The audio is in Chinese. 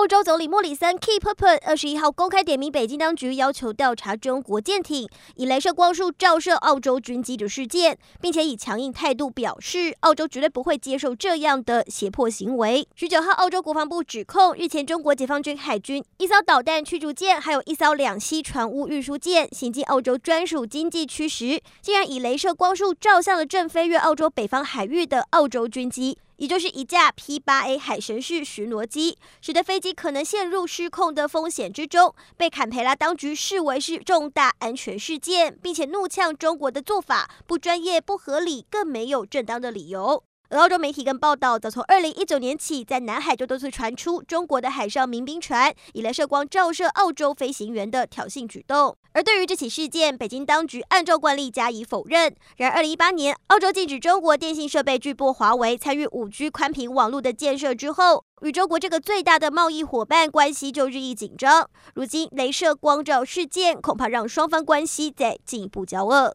澳洲总理莫里森 Keep Up 二十一号公开点名北京当局，要求调查中国舰艇以镭射光束照射澳洲军机的事件，并且以强硬态度表示，澳洲绝对不会接受这样的胁迫行为。十九号，澳洲国防部指控，日前中国解放军海军一艘导弹驱逐舰，还有一艘两栖船坞运输舰行进澳洲专属经济区时，竟然以镭射光束照向了正飞越澳洲北方海域的澳洲军机。也就是一架 P 八 A 海神式巡逻机，使得飞机可能陷入失控的风险之中，被坎培拉当局视为是重大安全事件，并且怒呛中国的做法不专业、不合理，更没有正当的理由。澳洲媒体跟报道，早从二零一九年起，在南海就多次传出中国的海上民兵船以镭射光照射澳洲飞行员的挑衅举动。而对于这起事件，北京当局按照惯例加以否认。然而，二零一八年，澳洲禁止中国电信设备巨擘华为参与五 G 宽频网络的建设之后，与中国这个最大的贸易伙伴关系就日益紧张。如今，镭射光照事件恐怕让双方关系再进一步交恶。